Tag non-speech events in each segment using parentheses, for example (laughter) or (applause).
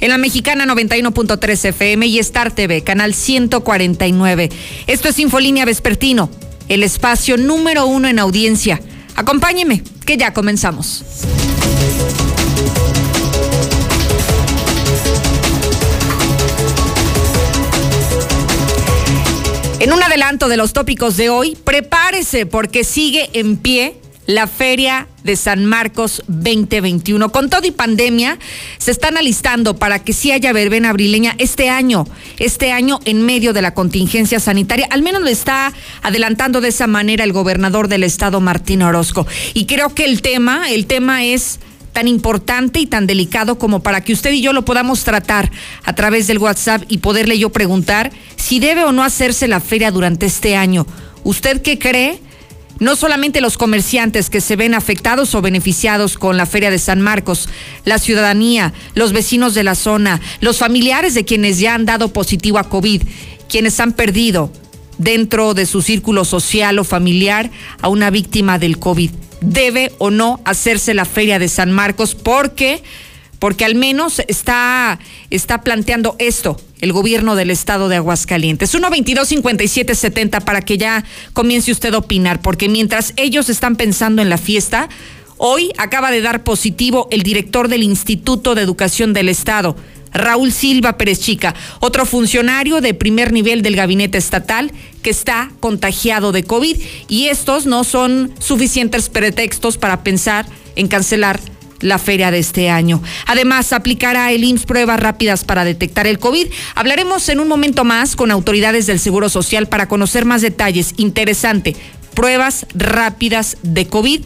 en la mexicana 91.3 FM y Star TV, canal 149. Esto es Infolínea Vespertino, el espacio número uno en audiencia. Acompáñeme, que ya comenzamos. En un adelanto de los tópicos de hoy, prepárese porque sigue en pie la Feria de San Marcos 2021. Con todo y pandemia, se están alistando para que sí haya verbena abrileña este año, este año en medio de la contingencia sanitaria. Al menos lo está adelantando de esa manera el gobernador del estado, Martín Orozco. Y creo que el tema, el tema es tan importante y tan delicado como para que usted y yo lo podamos tratar a través del WhatsApp y poderle yo preguntar si debe o no hacerse la feria durante este año. ¿Usted qué cree? No solamente los comerciantes que se ven afectados o beneficiados con la Feria de San Marcos, la ciudadanía, los vecinos de la zona, los familiares de quienes ya han dado positivo a COVID, quienes han perdido dentro de su círculo social o familiar a una víctima del COVID. ¿Debe o no hacerse la Feria de San Marcos? Porque porque al menos está, está planteando esto el gobierno del estado de Aguascalientes. 1-22-57-70 para que ya comience usted a opinar, porque mientras ellos están pensando en la fiesta, hoy acaba de dar positivo el director del Instituto de Educación del Estado. Raúl Silva Pérez Chica, otro funcionario de primer nivel del gabinete estatal que está contagiado de COVID y estos no son suficientes pretextos para pensar en cancelar la feria de este año. Además, aplicará el IMSS pruebas rápidas para detectar el COVID. Hablaremos en un momento más con autoridades del Seguro Social para conocer más detalles. Interesante, pruebas rápidas de COVID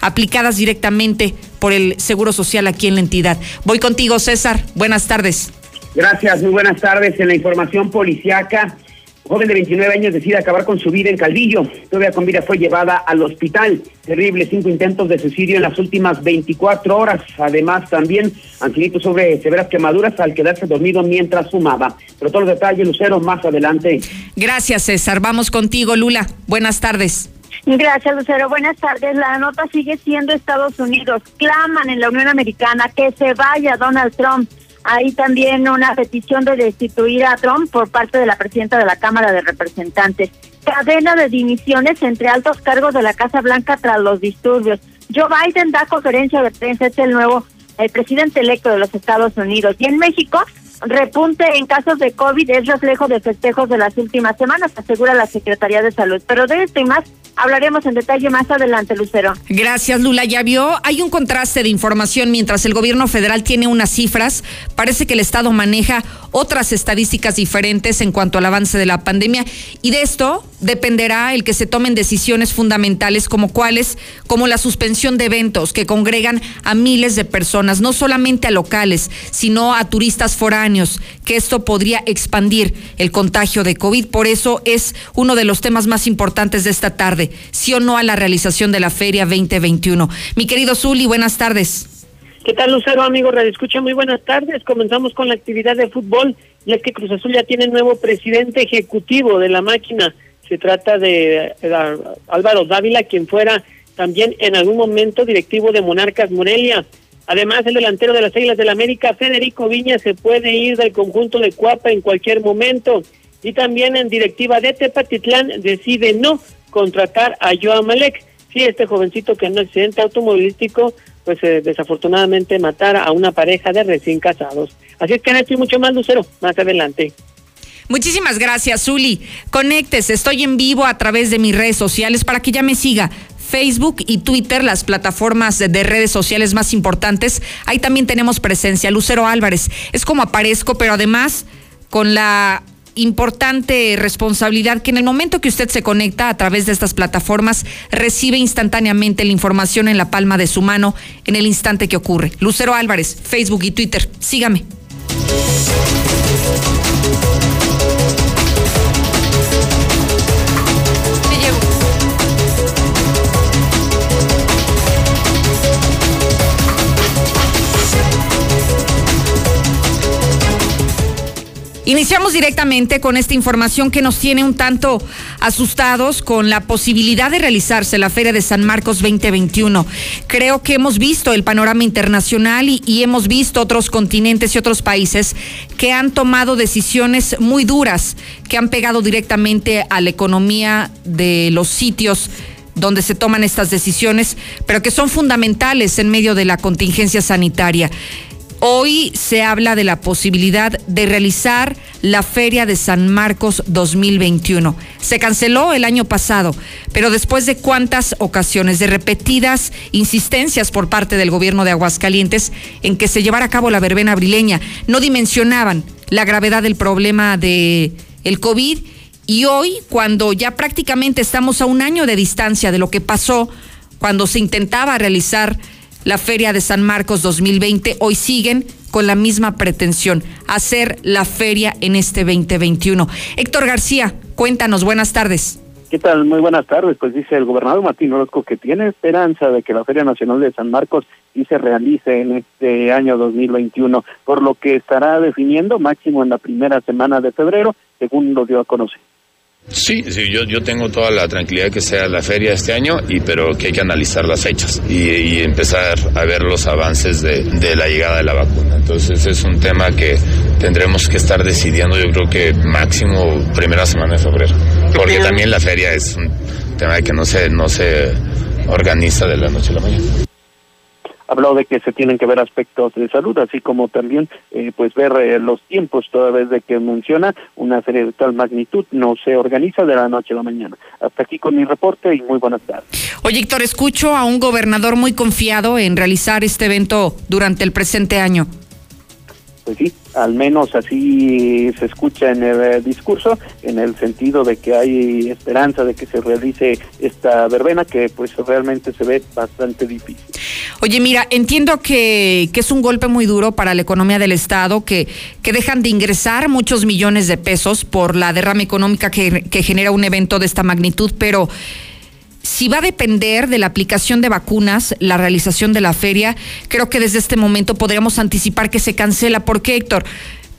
aplicadas directamente por el Seguro Social aquí en la entidad. Voy contigo, César. Buenas tardes. Gracias, muy buenas tardes. En la información policiaca, joven de 29 años decide acabar con su vida en Caldillo. Todavía con vida fue llevada al hospital. Terrible, cinco intentos de suicidio en las últimas 24 horas. Además, también ancianito sobre severas quemaduras al quedarse dormido mientras fumaba. Pero todos los detalles, Lucero, más adelante. Gracias, César. Vamos contigo, Lula. Buenas tardes. Gracias, Lucero. Buenas tardes. La nota sigue siendo Estados Unidos. Claman en la Unión Americana que se vaya Donald Trump. Hay también una petición de destituir a Trump por parte de la presidenta de la Cámara de Representantes. Cadena de dimisiones entre altos cargos de la Casa Blanca tras los disturbios. Joe Biden da conferencia de prensa, es el nuevo el presidente electo de los Estados Unidos. Y en México, repunte en casos de COVID es reflejo de festejos de las últimas semanas, asegura la Secretaría de Salud. Pero de esto y más hablaremos en detalle más adelante, Lucero. Gracias, Lula. Ya vio, hay un contraste de información mientras el gobierno federal tiene unas cifras, parece que el Estado maneja otras estadísticas diferentes en cuanto al avance de la pandemia y de esto dependerá el que se tomen decisiones fundamentales como cuáles, como la suspensión de eventos que congregan a miles de personas, no solamente a locales, sino a turistas foráneos, que esto podría expandir el contagio de COVID. Por eso es uno de los temas más importantes de esta tarde, sí o no a la realización de la Feria 2021. Mi querido Zuli, buenas tardes. ¿Qué tal, Lucero, amigo Radio Escucha? Muy buenas tardes. Comenzamos con la actividad de fútbol, y es que Cruz Azul ya tiene nuevo presidente ejecutivo de la máquina. Se trata de eh, Álvaro Dávila, quien fuera también en algún momento directivo de Monarcas Morelia. Además, el delantero de las Águilas del la América, Federico Viña, se puede ir del conjunto de Cuapa en cualquier momento. Y también en directiva de Tepatitlán decide no contratar a Joa Malek. Sí, este jovencito que en un accidente automovilístico, pues eh, desafortunadamente matara a una pareja de recién casados. Así es que en mucho más, Lucero, más adelante. Muchísimas gracias, Zuli. Conéctese, estoy en vivo a través de mis redes sociales para que ya me siga. Facebook y Twitter, las plataformas de, redes sociales más importantes. Ahí también tenemos presencia. Lucero Álvarez. Es como aparezco, pero además con la importante responsabilidad que en el momento que usted se conecta a través de estas plataformas recibe instantáneamente la información en la palma de su mano en el instante que ocurre. Lucero Álvarez, Facebook y Twitter. Sígame. Iniciamos directamente con esta información que nos tiene un tanto asustados con la posibilidad de realizarse la Feria de San Marcos 2021. Creo que hemos visto el panorama internacional y, y, hemos visto otros continentes y otros países que han tomado decisiones muy duras, que han pegado directamente a la economía de los sitios donde se toman estas decisiones, pero que son fundamentales en medio de la contingencia sanitaria. Hoy se habla de la posibilidad de realizar la Feria de San Marcos 2021. Se canceló el año pasado, pero después de cuántas ocasiones, de repetidas insistencias por parte del gobierno de Aguascalientes en que se llevara a cabo la verbena abrileña, no dimensionaban la gravedad del problema de el COVID y hoy, cuando ya prácticamente estamos a un año de distancia de lo que pasó cuando se intentaba realizar la Feria de San Marcos 2020, hoy siguen con la misma pretensión, hacer la feria en este 2021. Héctor García, cuéntanos, buenas tardes. ¿Qué tal? Muy buenas tardes. Pues dice el gobernador Martín Orozco que tiene esperanza de que la Feria Nacional de San Marcos sí se realice en este año 2021, por lo que estará definiendo máximo en la primera semana de febrero, según lo dio a conocer. Sí, sí, yo, yo tengo toda la tranquilidad que sea la feria este año, y pero que hay que analizar las fechas y, empezar a ver los avances de, de, la llegada de la vacuna. Entonces es un tema que tendremos que estar decidiendo, yo creo que máximo primera semana de febrero, porque también la feria es un tema que no se, no se organiza de la noche a la mañana habló de que se tienen que ver aspectos de salud, así como también eh, pues ver eh, los tiempos, toda vez de que menciona una serie de tal magnitud no se organiza de la noche a la mañana. Hasta aquí con mi reporte y muy buenas tardes. Oye, Héctor, escucho a un gobernador muy confiado en realizar este evento durante el presente año pues sí, al menos así se escucha en el eh, discurso, en el sentido de que hay esperanza de que se realice esta verbena, que pues realmente se ve bastante difícil. Oye, mira, entiendo que, que es un golpe muy duro para la economía del Estado, que, que dejan de ingresar muchos millones de pesos por la derrama económica que, que genera un evento de esta magnitud, pero si va a depender de la aplicación de vacunas, la realización de la feria, creo que desde este momento podríamos anticipar que se cancela. ¿Por qué, Héctor?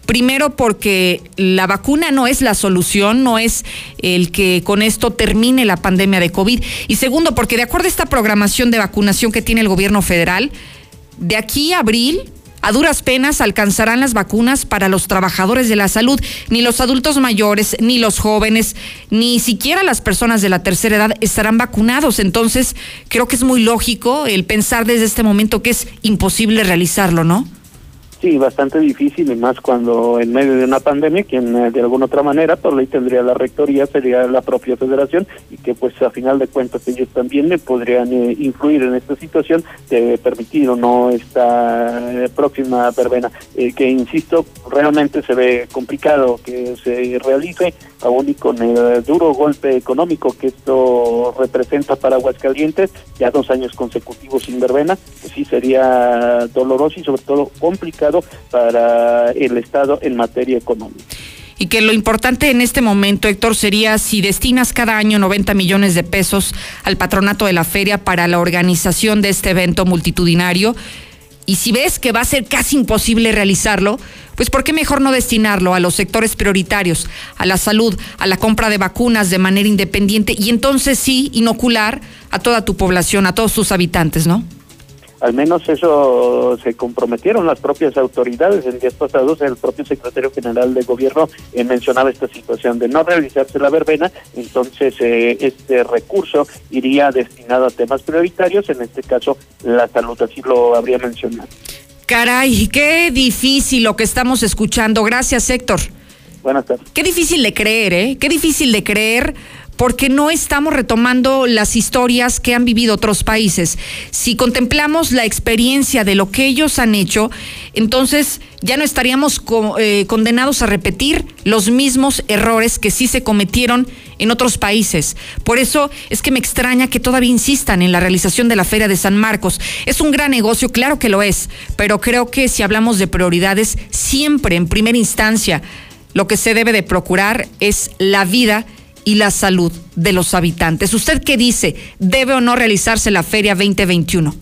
Primero porque la vacuna no es la solución, no es el que con esto termine la pandemia de COVID. Y segundo, porque de acuerdo a esta programación de vacunación que tiene el gobierno federal, de aquí a abril a duras penas alcanzarán las vacunas para los trabajadores de la salud. Ni los adultos mayores, ni los jóvenes, ni siquiera las personas de la tercera edad estarán vacunados. Entonces, creo que es muy lógico el pensar desde este momento que es imposible realizarlo, ¿no? Sí, bastante difícil y más cuando en medio de una pandemia, quien eh, de alguna otra manera por ley tendría la rectoría sería la propia federación y que pues a final de cuentas ellos también le podrían eh, influir en esta situación de permitir o no esta eh, próxima verbena, que insisto, realmente se ve complicado que se realice, aún y con el duro golpe económico que esto representa para Aguascalientes, ya dos años consecutivos sin verbena, pues sí sería doloroso y sobre todo complicado para el Estado en materia económica. Y que lo importante en este momento, Héctor, sería si destinas cada año 90 millones de pesos al patronato de la feria para la organización de este evento multitudinario, y si ves que va a ser casi imposible realizarlo, pues ¿por qué mejor no destinarlo a los sectores prioritarios, a la salud, a la compra de vacunas de manera independiente y entonces sí inocular a toda tu población, a todos tus habitantes, ¿no? Al menos eso se comprometieron las propias autoridades. En días pasados, el propio secretario general de gobierno eh, mencionaba esta situación de no realizarse la verbena. Entonces, eh, este recurso iría destinado a temas prioritarios, en este caso la salud, así lo habría mencionado. Caray, qué difícil lo que estamos escuchando. Gracias, Héctor. Buenas tardes. Qué difícil de creer, ¿eh? Qué difícil de creer porque no estamos retomando las historias que han vivido otros países. Si contemplamos la experiencia de lo que ellos han hecho, entonces ya no estaríamos eh, condenados a repetir los mismos errores que sí se cometieron en otros países. Por eso es que me extraña que todavía insistan en la realización de la Feria de San Marcos. Es un gran negocio, claro que lo es, pero creo que si hablamos de prioridades, siempre en primera instancia lo que se debe de procurar es la vida y la salud de los habitantes. ¿Usted qué dice? ¿Debe o no realizarse la Feria 2021?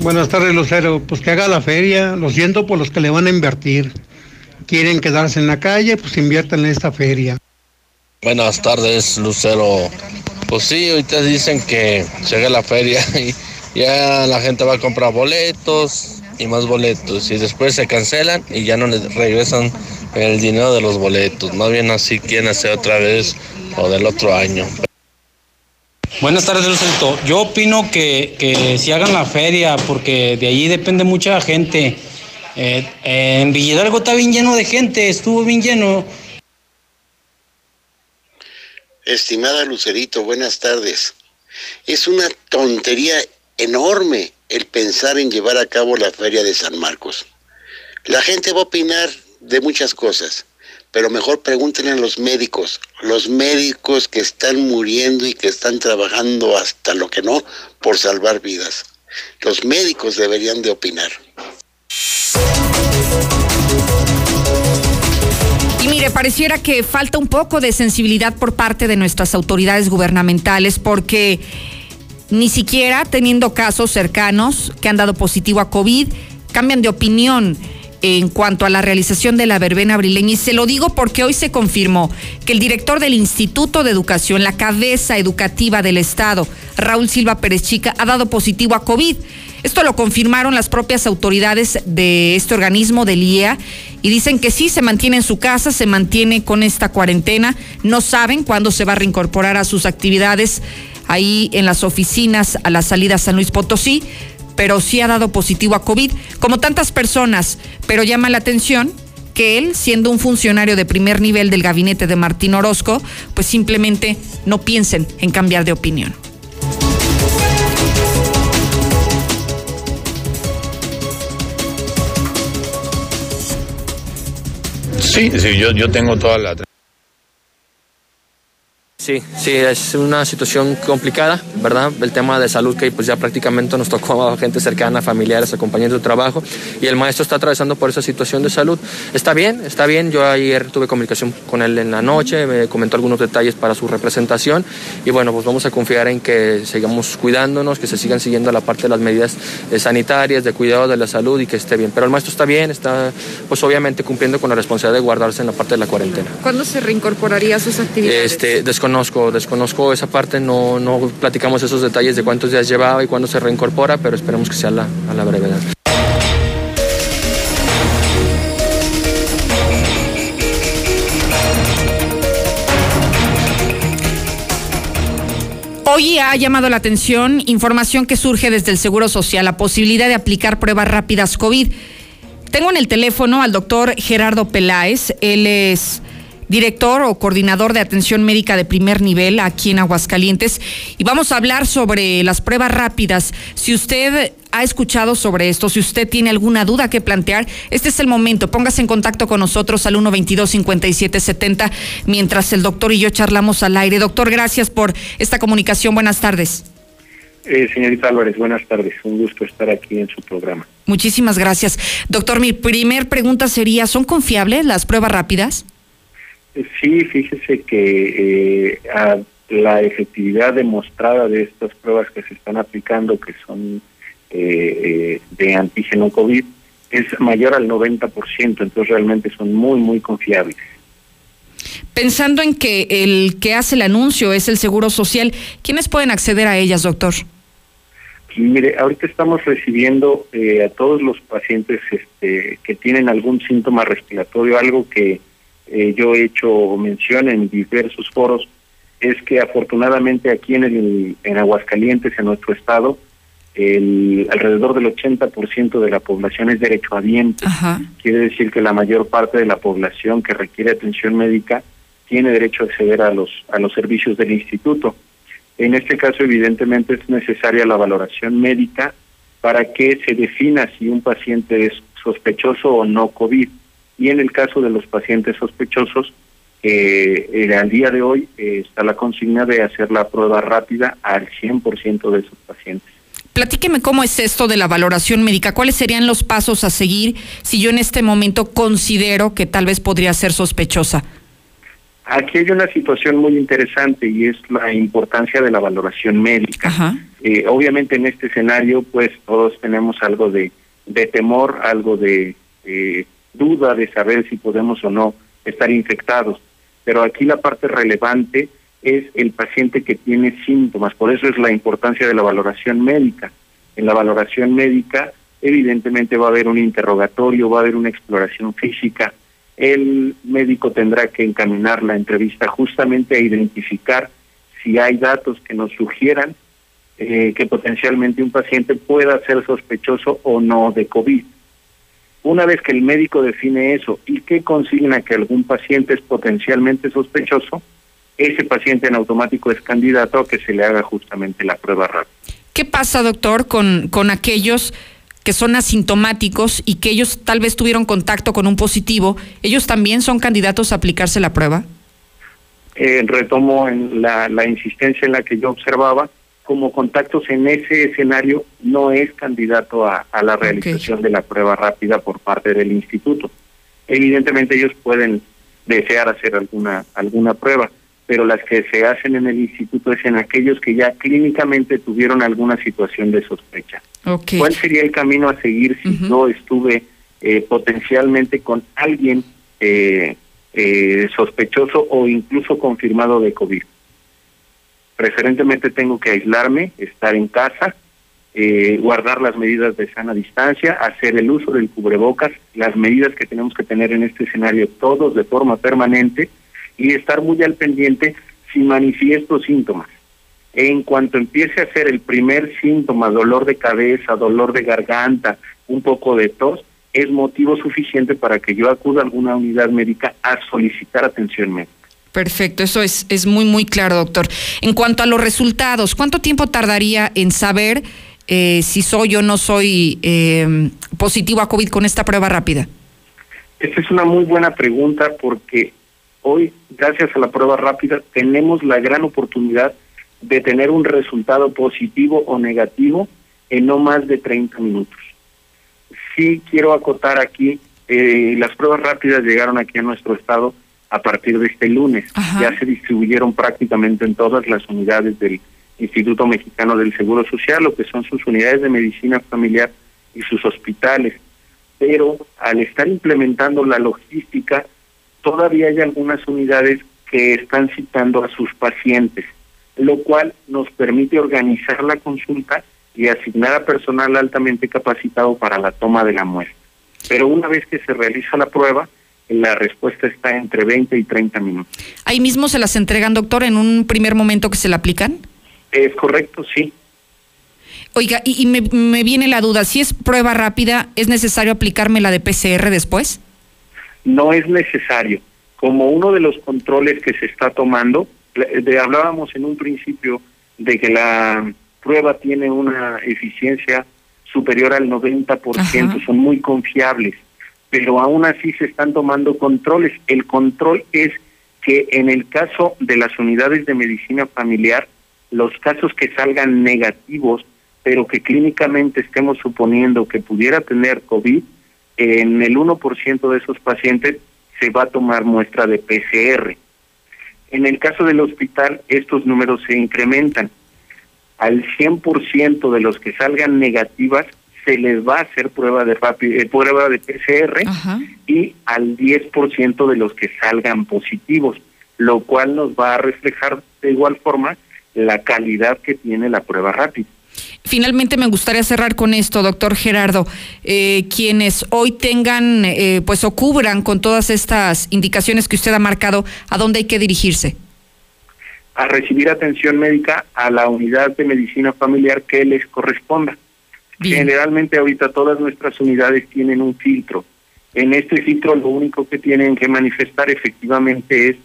Buenas tardes, Lucero. Pues que haga la feria. Lo siento por los que le van a invertir. Quieren quedarse en la calle, pues inviertan en esta feria. Buenas tardes, Lucero. Pues sí, ahorita dicen que llegue la feria (laughs) y ya la gente va a comprar boletos y más boletos y después se cancelan y ya no les regresan el dinero de los boletos. Más bien así quieren hacer otra vez o del otro año. Buenas tardes, Lucerito. Yo opino que, que si hagan la feria, porque de allí depende mucha gente. Eh, en Villaralgo está bien lleno de gente, estuvo bien lleno. Estimada Lucerito, buenas tardes. Es una tontería enorme el pensar en llevar a cabo la feria de San Marcos. La gente va a opinar de muchas cosas, pero mejor pregúntenle a los médicos, los médicos que están muriendo y que están trabajando hasta lo que no por salvar vidas. Los médicos deberían de opinar. Y mire, pareciera que falta un poco de sensibilidad por parte de nuestras autoridades gubernamentales porque ni siquiera teniendo casos cercanos que han dado positivo a COVID, cambian de opinión en cuanto a la realización de la verbena abrileña. Y se lo digo porque hoy se confirmó que el director del Instituto de Educación, la cabeza educativa del Estado, Raúl Silva Pérez Chica, ha dado positivo a COVID. Esto lo confirmaron las propias autoridades de este organismo, del IEA, y dicen que sí, se mantiene en su casa, se mantiene con esta cuarentena, no saben cuándo se va a reincorporar a sus actividades ahí en las oficinas a la salida San Luis Potosí, pero sí ha dado positivo a COVID, como tantas personas, pero llama la atención que él, siendo un funcionario de primer nivel del gabinete de Martín Orozco, pues simplemente no piensen en cambiar de opinión. Sí, sí yo, yo tengo toda la Sí, sí, es una situación complicada, ¿verdad? El tema de salud que pues ya prácticamente nos tocó a gente cercana, familiares, compañeros de trabajo y el maestro está atravesando por esa situación de salud. Está bien, está bien. Yo ayer tuve comunicación con él en la noche, me comentó algunos detalles para su representación y bueno, pues vamos a confiar en que sigamos cuidándonos, que se sigan siguiendo la parte de las medidas eh, sanitarias, de cuidado de la salud y que esté bien. Pero el maestro está bien, está pues obviamente cumpliendo con la responsabilidad de guardarse en la parte de la cuarentena. ¿Cuándo se reincorporaría a sus actividades? Este, desconozco desconozco, esa parte, no, no platicamos esos detalles de cuántos días llevaba y cuándo se reincorpora, pero esperemos que sea la, a la brevedad. Hoy ha llamado la atención información que surge desde el Seguro Social, la posibilidad de aplicar pruebas rápidas COVID. Tengo en el teléfono al doctor Gerardo Peláez, él es director o coordinador de atención médica de primer nivel aquí en Aguascalientes y vamos a hablar sobre las pruebas rápidas. Si usted ha escuchado sobre esto, si usted tiene alguna duda que plantear, este es el momento. Póngase en contacto con nosotros al 122-5770 mientras el doctor y yo charlamos al aire. Doctor, gracias por esta comunicación. Buenas tardes. Eh, señorita Álvarez, buenas tardes. Un gusto estar aquí en su programa. Muchísimas gracias. Doctor, mi primer pregunta sería, ¿son confiables las pruebas rápidas? Sí, fíjese que eh, la efectividad demostrada de estas pruebas que se están aplicando, que son eh, eh, de antígeno COVID, es mayor al 90%, entonces realmente son muy, muy confiables. Pensando en que el que hace el anuncio es el Seguro Social, ¿quiénes pueden acceder a ellas, doctor? mire, ahorita estamos recibiendo a todos los pacientes este, que tienen algún síntoma respiratorio, algo que eh, yo he hecho mención en diversos foros, es que afortunadamente aquí en, el, en Aguascalientes, en nuestro estado, el, alrededor del 80% de la población es derechohabiente. Quiere decir que la mayor parte de la población que requiere atención médica tiene derecho a acceder a los, a los servicios del instituto. En este caso, evidentemente, es necesaria la valoración médica para que se defina si un paciente es sospechoso o no COVID y en el caso de los pacientes sospechosos, eh, al día de hoy eh, está la consigna de hacer la prueba rápida al 100% de esos pacientes. Platíqueme cómo es esto de la valoración médica, cuáles serían los pasos a seguir si yo en este momento considero que tal vez podría ser sospechosa. Aquí hay una situación muy interesante y es la importancia de la valoración médica. Eh, obviamente en este escenario, pues todos tenemos algo de, de temor, algo de eh, duda de saber si podemos o no estar infectados. Pero aquí la parte relevante es el paciente que tiene síntomas, por eso es la importancia de la valoración médica. En la valoración médica, evidentemente va a haber un interrogatorio, va a haber una exploración física. El médico tendrá que encaminar la entrevista justamente a identificar si hay datos que nos sugieran eh, que potencialmente un paciente pueda ser sospechoso o no de COVID. Una vez que el médico define eso y que consigna que algún paciente es potencialmente sospechoso, ese paciente en automático es candidato a que se le haga justamente la prueba rápida. ¿Qué pasa, doctor, con, con aquellos que son asintomáticos y que ellos tal vez tuvieron contacto con un positivo? ¿Ellos también son candidatos a aplicarse la prueba? Eh, retomo en la, la insistencia en la que yo observaba, como contactos en ese escenario no es candidato a, a la realización de la prueba rápida por parte del instituto. Evidentemente ellos pueden desear hacer alguna alguna prueba, pero las que se hacen en el instituto es en aquellos que ya clínicamente tuvieron alguna situación de sospecha. ¿Cuál sería el camino a seguir si yo estuve eh, potencialmente con alguien eh, eh, sospechoso o incluso confirmado de COVID? Preferentemente tengo que aislarme, estar en casa, eh, guardar las medidas de sana distancia, hacer el uso del cubrebocas, las medidas que tenemos que tener en este escenario todos de forma permanente y estar muy al pendiente si manifiesto síntomas. En cuanto empiece a ser el primer síntoma, dolor de cabeza, dolor de garganta, un poco de tos, es motivo suficiente para que yo acuda a alguna unidad médica a solicitar atención médica. Perfecto, eso es, es muy, muy claro, doctor. En cuanto a los resultados, ¿cuánto tiempo tardaría en saber eh, si soy o no soy eh, positivo a COVID con esta prueba rápida? Esta es una muy buena pregunta porque hoy, gracias a la prueba rápida, tenemos la gran oportunidad de tener un resultado positivo o negativo en no más de 30 minutos. Sí quiero acotar aquí, eh, las pruebas rápidas llegaron aquí a nuestro estado a partir de este lunes. Ya se distribuyeron prácticamente en todas las unidades del Instituto Mexicano del Seguro Social, lo que son sus unidades de medicina familiar y sus hospitales. Pero al estar implementando la logística, todavía hay algunas unidades que están citando a sus pacientes, lo cual nos permite organizar la consulta y asignar a personal altamente capacitado para la toma de la muestra. Pero una vez que se realiza la prueba, la respuesta está entre 20 y 30 minutos. ¿Ahí mismo se las entregan, doctor, en un primer momento que se la aplican? Es correcto, sí. Oiga, y, me, me, viene la duda, si es prueba rápida, ¿es necesario aplicarme la de PCR después? No es necesario. Como uno de los controles que se está tomando, de, hablábamos en un principio de que la prueba tiene una eficiencia superior al 90%, son muy confiables pero aún así se están tomando controles. El control es que en el caso de las unidades de medicina familiar, los casos que salgan negativos, pero que clínicamente estemos suponiendo que pudiera tener COVID, en el 1% de esos pacientes se va a tomar muestra de PCR. En el caso del hospital, estos números se incrementan. Al 100% de los que salgan negativas, se les va a hacer prueba de rápido, eh, prueba de PCR y al 10% de los que salgan positivos, lo cual nos va a reflejar de igual forma la calidad que tiene la prueba rápida. Finalmente me gustaría cerrar con esto, doctor Gerardo. Eh, quienes hoy tengan, eh, pues o cubran con todas estas indicaciones que usted ha marcado, ¿a dónde hay que dirigirse? A recibir atención médica a la unidad de medicina familiar que les corresponda. Generalmente ahorita todas nuestras unidades tienen un filtro. En este filtro lo único que tienen que manifestar efectivamente es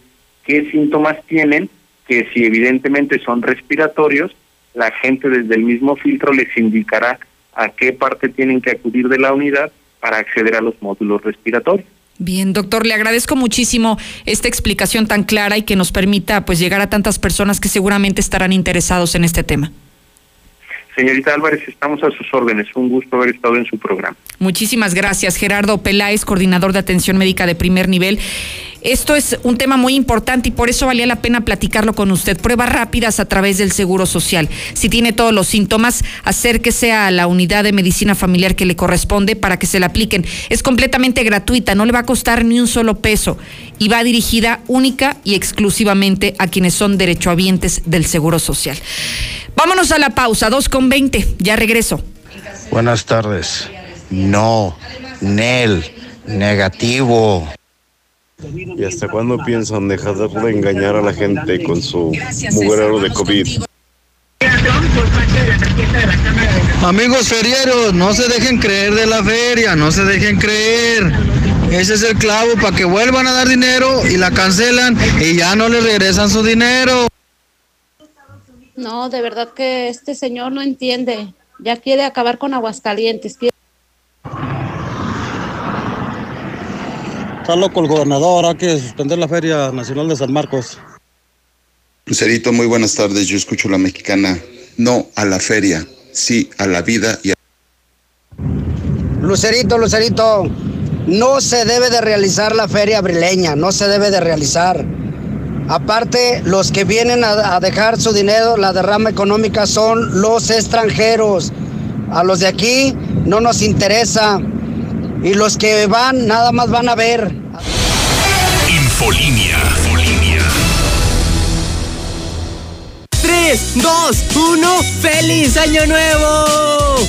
qué síntomas tienen, que si evidentemente son respiratorios, la gente desde el mismo filtro les indicará a qué parte tienen que acudir de la unidad para acceder a los módulos respiratorios. Bien, doctor, le agradezco muchísimo esta explicación tan clara y que nos permita pues llegar a tantas personas que seguramente estarán interesados en este tema. Señorita Álvarez, estamos a sus órdenes. Un gusto haber estado en su programa. Muchísimas gracias, Gerardo Peláez, coordinador de atención médica de primer nivel. Esto es un tema muy importante y por eso valía la pena platicarlo con usted. Pruebas rápidas a través del Seguro Social. Si tiene todos los síntomas, acérquese a la unidad de medicina familiar que le corresponde para que se la apliquen. Es completamente gratuita, no le va a costar ni un solo peso y va dirigida única y exclusivamente a quienes son derechohabientes del Seguro Social. Vámonos a la pausa, 2 con 20. Ya regreso. Buenas tardes. No, Nel, negativo. ¿Y hasta cuándo piensan dejar de engañar a la gente con su mugrero de COVID? Amigos ferieros, no se dejen creer de la feria, no se dejen creer. Ese es el clavo para que vuelvan a dar dinero y la cancelan y ya no les regresan su dinero. No, de verdad que este señor no entiende. Ya quiere acabar con Aguascalientes. Está loco el gobernador, hay que suspender la Feria Nacional de San Marcos. Lucerito, muy buenas tardes. Yo escucho la mexicana. No a la feria, sí a la vida y a... Lucerito, Lucerito, no se debe de realizar la feria abrileña, no se debe de realizar. Aparte, los que vienen a, a dejar su dinero, la derrama económica, son los extranjeros. A los de aquí no nos interesa. Y los que van, nada más van a ver. Infolinia. 3, 2, 1, ¡Feliz Año Nuevo!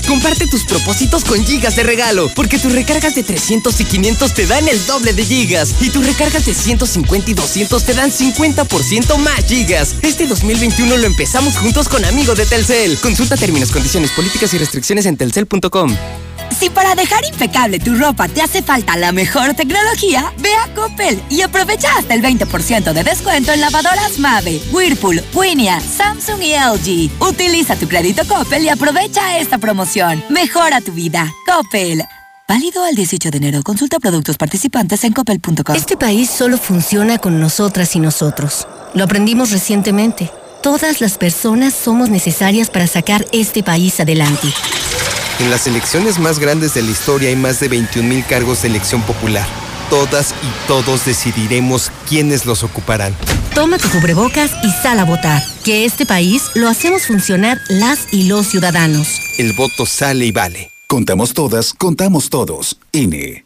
Comparte tus propósitos con gigas de regalo, porque tus recargas de 300 y 500 te dan el doble de gigas, y tus recargas de 150 y 200 te dan 50% más gigas. Este 2021 lo empezamos juntos con amigos de Telcel. Consulta términos, condiciones, políticas y restricciones en telcel.com. Si para dejar impecable tu ropa te hace falta la mejor tecnología, ve a Coppel y aprovecha hasta el 20% de descuento en lavadoras Mave, Whirlpool, Winia, Samsung y LG. Utiliza tu crédito Coppel y aprovecha esta promoción. Mejora tu vida. Coppel. Válido al 18 de enero. Consulta productos participantes en coppel.com. Este país solo funciona con nosotras y nosotros. Lo aprendimos recientemente. Todas las personas somos necesarias para sacar este país adelante. En las elecciones más grandes de la historia hay más de 21 mil cargos de elección popular. Todas y todos decidiremos quiénes los ocuparán. Toma tu cubrebocas y sal a votar. Que este país lo hacemos funcionar las y los ciudadanos. El voto sale y vale. Contamos todas, contamos todos. INE.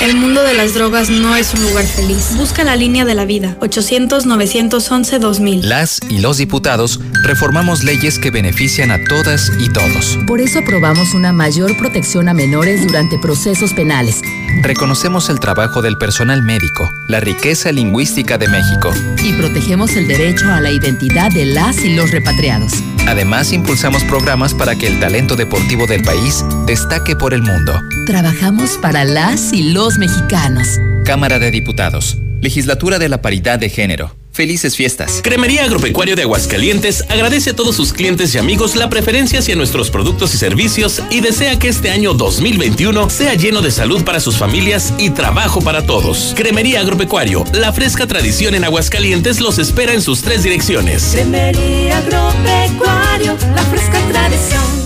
El mundo de las drogas no es un lugar feliz. Busca la línea de la vida. 800-911-2000. Las y los diputados reformamos leyes que benefician a todas y todos. Por eso aprobamos una mayor protección a menores durante procesos penales. Reconocemos el trabajo del personal médico, la riqueza lingüística de México. Y protegemos el derecho a la identidad de las y los repatriados. Además, impulsamos programas para que el talento deportivo del país destaque por el mundo. Trabajamos para las y los mexicanos. Cámara de Diputados. Legislatura de la Paridad de Género. Felices fiestas. Cremería Agropecuario de Aguascalientes agradece a todos sus clientes y amigos la preferencia hacia nuestros productos y servicios y desea que este año 2021 sea lleno de salud para sus familias y trabajo para todos. Cremería Agropecuario, la fresca tradición en Aguascalientes los espera en sus tres direcciones. Cremería Agropecuario, la fresca tradición.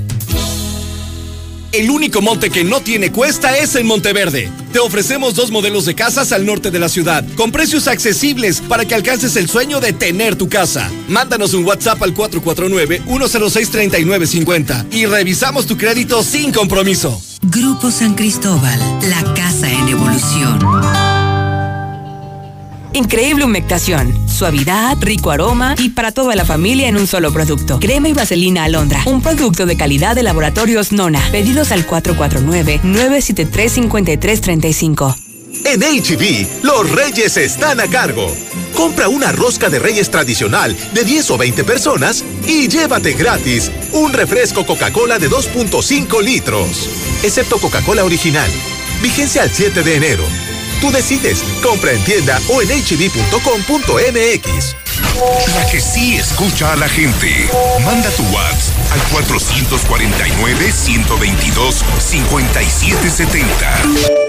El único monte que no tiene cuesta es en Monteverde. Te ofrecemos dos modelos de casas al norte de la ciudad, con precios accesibles para que alcances el sueño de tener tu casa. Mándanos un WhatsApp al 449-106-3950 y revisamos tu crédito sin compromiso. Grupo San Cristóbal, la casa en evolución. Increíble humectación, suavidad, rico aroma y para toda la familia en un solo producto. Crema y vaselina alondra, un producto de calidad de laboratorios Nona. Pedidos al 449-973-5335. En HB, e los reyes están a cargo. Compra una rosca de reyes tradicional de 10 o 20 personas y llévate gratis un refresco Coca-Cola de 2.5 litros, excepto Coca-Cola original. Vigencia al 7 de enero. Tú decides. Compra en tienda o en hb.com.mx. La que sí escucha a la gente. Manda tu WhatsApp al 449-122-5770.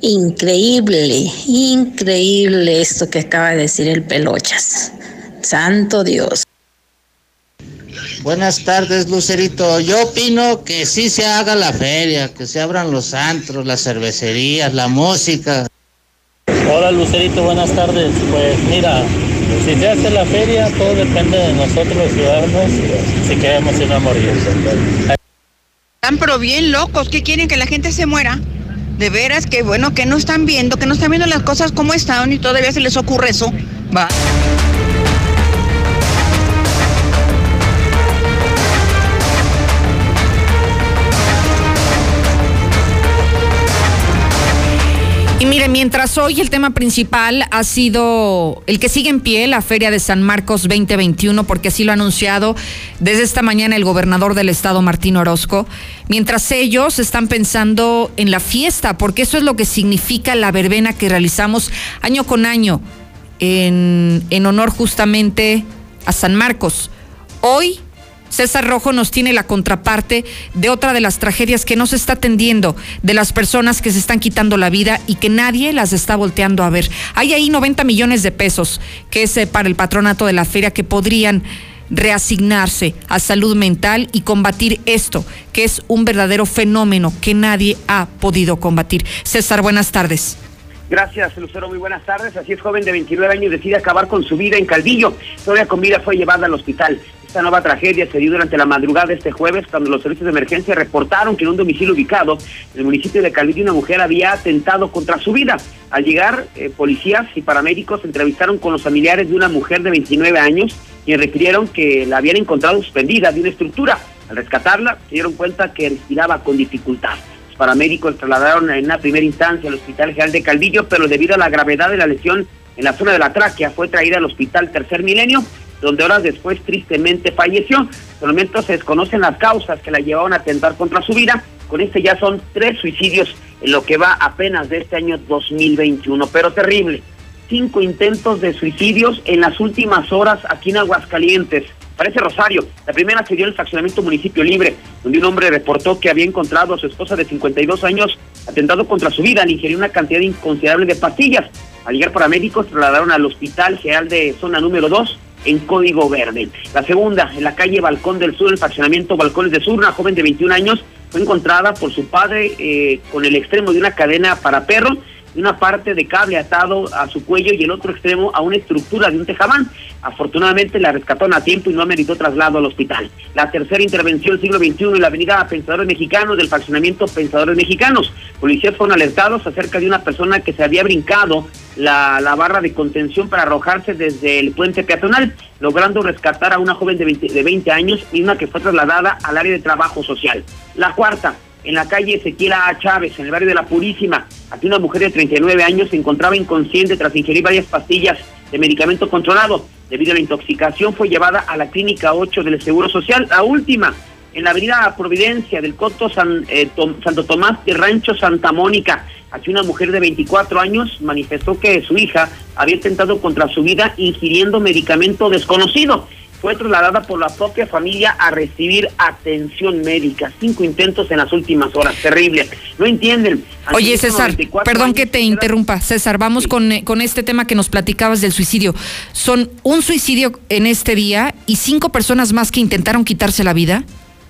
Increíble, increíble esto que acaba de decir el Pelochas. Santo Dios. Buenas tardes, Lucerito. Yo opino que sí se haga la feria, que se abran los antros, las cervecerías, la música. Hola, Lucerito, buenas tardes. Pues mira, si se hace la feria, todo depende de nosotros los ciudadanos, si queremos ir a morir. Están pero bien locos, ¿qué quieren? Que la gente se muera. De veras que bueno, que no están viendo, que no están viendo las cosas como están y todavía se les ocurre eso. Va. Y mire, mientras hoy el tema principal ha sido el que sigue en pie, la Feria de San Marcos 2021, porque así lo ha anunciado desde esta mañana el gobernador del estado, Martín Orozco, mientras ellos están pensando en la fiesta, porque eso es lo que significa la verbena que realizamos año con año en, en honor justamente a San Marcos. Hoy César Rojo nos tiene la contraparte de otra de las tragedias que no se está atendiendo, de las personas que se están quitando la vida y que nadie las está volteando a ver. Hay ahí 90 millones de pesos que es eh, para el patronato de la feria que podrían reasignarse a salud mental y combatir esto, que es un verdadero fenómeno que nadie ha podido combatir. César, buenas tardes. Gracias, Lucero. Muy buenas tardes. Así es, joven de 29 años decide acabar con su vida en Caldillo. Todavía con vida fue llevada al hospital. Esta nueva tragedia se dio durante la madrugada de este jueves cuando los servicios de emergencia reportaron que en un domicilio ubicado en el municipio de Caldillo una mujer había atentado contra su vida. Al llegar, eh, policías y paramédicos se entrevistaron con los familiares de una mujer de 29 años y refirieron que la habían encontrado suspendida de una estructura. Al rescatarla, se dieron cuenta que respiraba con dificultad. Los paramédicos trasladaron en una primera instancia al Hospital General de Caldillo, pero debido a la gravedad de la lesión en la zona de la tráquea, fue traída al Hospital Tercer Milenio donde horas después tristemente falleció. En el momento se desconocen las causas que la llevaron a atentar contra su vida Con este ya son tres suicidios en lo que va apenas de este año 2021, pero terrible. Cinco intentos de suicidios en las últimas horas aquí en Aguascalientes. Parece Rosario. La primera se dio en el fraccionamiento Municipio Libre, donde un hombre reportó que había encontrado a su esposa de 52 años atentado contra su vida al ingerir una cantidad inconsiderable de pastillas. Al llegar paramédicos, trasladaron al Hospital General de Zona número 2 en código verde. La segunda, en la calle Balcón del Sur, el fraccionamiento Balcones del Sur, una joven de 21 años fue encontrada por su padre eh, con el extremo de una cadena para perro una parte de cable atado a su cuello y el otro extremo a una estructura de un tejabán. Afortunadamente la rescataron a tiempo y no ameritó traslado al hospital. La tercera intervención siglo XXI en la avenida Pensadores Mexicanos del fraccionamiento Pensadores Mexicanos. Policías fueron alertados acerca de una persona que se había brincado la, la barra de contención para arrojarse desde el puente peatonal, logrando rescatar a una joven de 20, de 20 años y una que fue trasladada al área de trabajo social. La cuarta, en la calle Ezequiel A. Chávez, en el barrio de La Purísima. Aquí una mujer de 39 años se encontraba inconsciente tras ingerir varias pastillas de medicamento controlado. Debido a la intoxicación fue llevada a la clínica 8 del Seguro Social. La última, en la avenida Providencia del Coto San, eh, Santo Tomás de Rancho Santa Mónica. Aquí una mujer de 24 años manifestó que su hija había intentado contra su vida ingiriendo medicamento desconocido fue trasladada por la propia familia a recibir atención médica. Cinco intentos en las últimas horas. Terrible. No entienden. Oye, César, perdón que te interrumpa. César, vamos con, eh, con este tema que nos platicabas del suicidio. Son un suicidio en este día y cinco personas más que intentaron quitarse la vida.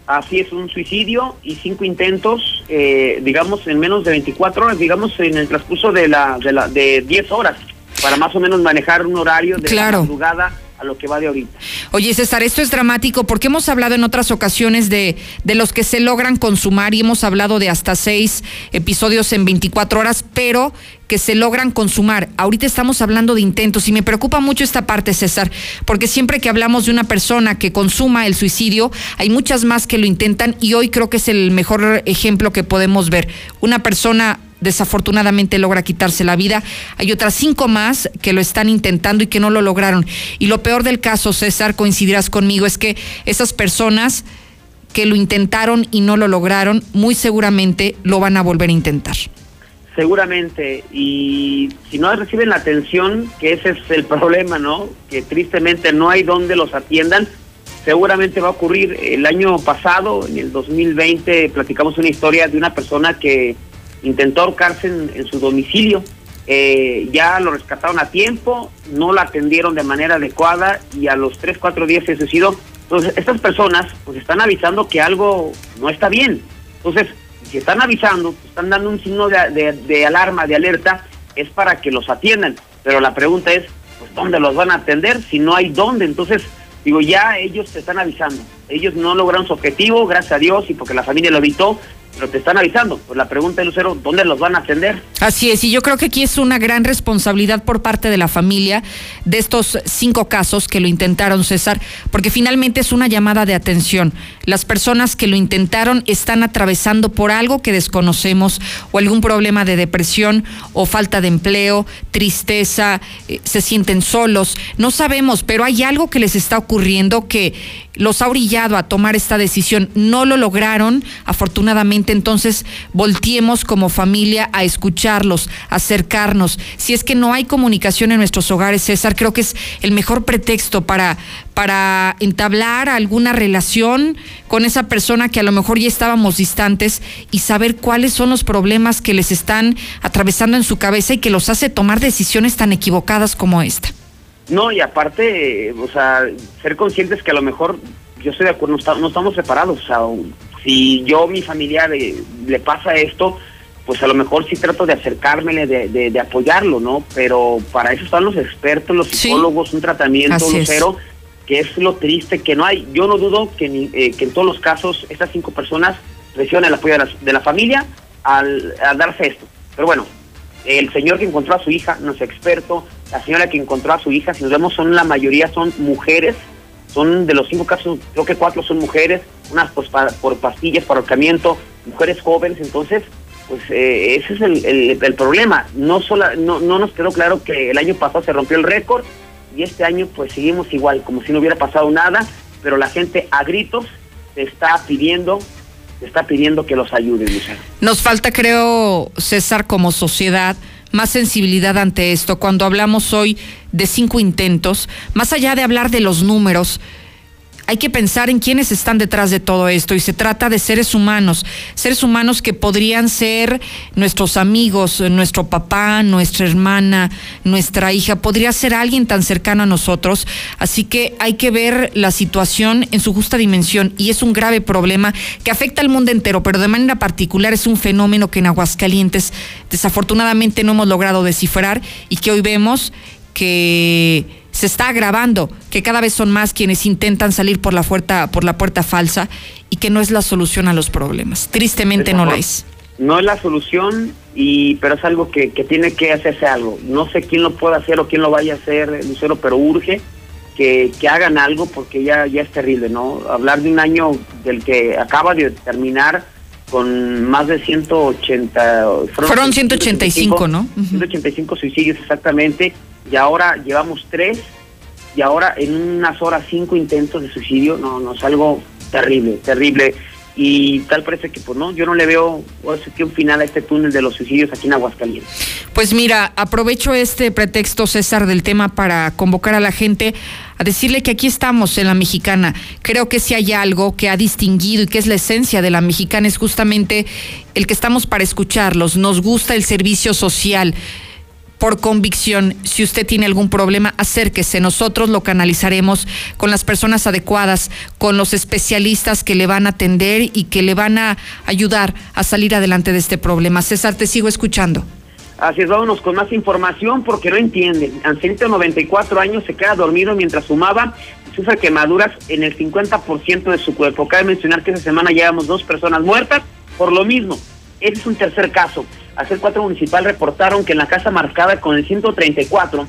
Así es, un suicidio y cinco intentos, eh, digamos, en menos de 24 horas, digamos, en el transcurso de la de, la, de 10 horas, para más o menos manejar un horario de claro. madrugada a lo que va de ahorita. Oye, César, esto es dramático porque hemos hablado en otras ocasiones de, de los que se logran consumar y hemos hablado de hasta seis episodios en 24 horas, pero que se logran consumar. Ahorita estamos hablando de intentos y me preocupa mucho esta parte, César, porque siempre que hablamos de una persona que consuma el suicidio, hay muchas más que lo intentan y hoy creo que es el mejor ejemplo que podemos ver. Una persona desafortunadamente logra quitarse la vida. Hay otras cinco más que lo están intentando y que no lo lograron. Y lo peor del caso, César, coincidirás conmigo, es que esas personas que lo intentaron y no lo lograron, muy seguramente lo van a volver a intentar. Seguramente, y si no reciben la atención, que ese es el problema, ¿no? Que tristemente no hay donde los atiendan, seguramente va a ocurrir. El año pasado, en el 2020, platicamos una historia de una persona que intentó ahorcarse en, su domicilio. Eh, ya lo rescataron a tiempo, no la atendieron de manera adecuada y a los 3, 4 días se suicidó. Entonces, estas personas pues están avisando que algo no está bien. Entonces, si están avisando, pues, están dando un signo de, de, de, alarma, de alerta, es para que los atiendan. Pero la pregunta es, pues, ¿dónde los van a atender? Si no hay dónde. Entonces, digo, ya ellos te están avisando. Ellos no lograron su objetivo, gracias a Dios, y porque la familia lo evitó, pero te están avisando. Pues la pregunta es, Lucero, ¿dónde los van a atender? Así es, y yo creo que aquí es una gran responsabilidad por parte de la familia de estos cinco casos que lo intentaron, César, porque finalmente es una llamada de atención. Las personas que lo intentaron están atravesando por algo que desconocemos o algún problema de depresión o falta de empleo, tristeza, eh, se sienten solos, no sabemos, pero hay algo que les está ocurriendo que los ha orillado a tomar esta decisión. No lo lograron, afortunadamente, entonces volteemos como familia a escucharlos, acercarnos. Si es que no hay comunicación en nuestros hogares, César, creo que es el mejor pretexto para, para entablar alguna relación con esa persona que a lo mejor ya estábamos distantes y saber cuáles son los problemas que les están atravesando en su cabeza y que los hace tomar decisiones tan equivocadas como esta. No, y aparte, o sea, ser conscientes que a lo mejor, yo estoy de acuerdo, no estamos separados, o sea, si yo, mi familia le, le, pasa esto, pues a lo mejor sí trato de acercármele, de, de, de, apoyarlo, ¿no? Pero para eso están los expertos, los psicólogos, sí. un tratamiento lucero, que es lo triste que no hay. Yo no dudo que, ni, eh, que en todos los casos estas cinco personas reciban el apoyo de la, de la familia al, al darse esto. Pero bueno, el señor que encontró a su hija no es experto, la señora que encontró a su hija, si nos vemos, son la mayoría son mujeres, son de los cinco casos, creo que cuatro son mujeres, unas pues pa, por pastillas, para ahorcamiento, mujeres jóvenes, entonces, pues eh, ese es el, el, problema. No, sola, no, no nos quedó claro que el año pasado se rompió el récord y este año pues seguimos igual, como si no hubiera pasado nada, pero la gente a gritos está pidiendo está pidiendo que los ayuden. Nos falta, creo, César, como sociedad, más sensibilidad ante esto. Cuando hablamos hoy de cinco intentos, más allá de hablar de los números, hay que pensar en quiénes están detrás de todo esto y se trata de seres humanos, seres humanos que podrían ser nuestros amigos, nuestro papá, nuestra hermana, nuestra hija, podría ser alguien tan cercano a nosotros, así que hay que ver la situación en su justa dimensión y es un grave problema que afecta al mundo entero, pero de manera particular es un fenómeno que en Aguascalientes desafortunadamente no hemos logrado descifrar y que hoy vemos que se está agravando, que cada vez son más quienes intentan salir por la puerta, por la puerta falsa y que no es la solución a los problemas. Tristemente no la es. No es la solución, y pero es algo que, que tiene que hacerse algo. No sé quién lo puede hacer o quién lo vaya a hacer, Lucero, pero urge que, que, hagan algo porque ya, ya es terrible, ¿no? Hablar de un año del que acaba de terminar con más de 180... Fueron, fueron 185, 185, ¿no? 185 suicidios exactamente y ahora llevamos tres y ahora en unas horas cinco intentos de suicidio, no, no es algo terrible, terrible. Y tal parece que, pues no, yo no le veo un final a este túnel de los suicidios aquí en Aguascalientes. Pues mira, aprovecho este pretexto, César, del tema para convocar a la gente a decirle que aquí estamos en la mexicana. Creo que si hay algo que ha distinguido y que es la esencia de la mexicana es justamente el que estamos para escucharlos. Nos gusta el servicio social por convicción. Si usted tiene algún problema, acérquese. Nosotros lo canalizaremos con las personas adecuadas, con los especialistas que le van a atender y que le van a ayudar a salir adelante de este problema. César, te sigo escuchando. Así es, vámonos con más información porque no entiende. Ancianito de 94 años se queda dormido mientras fumaba sufre quemaduras en el 50% de su cuerpo. Cabe mencionar que esa semana llevamos dos personas muertas por lo mismo. Ese es un tercer caso. Hacer cuatro municipal reportaron que en la casa marcada con el 134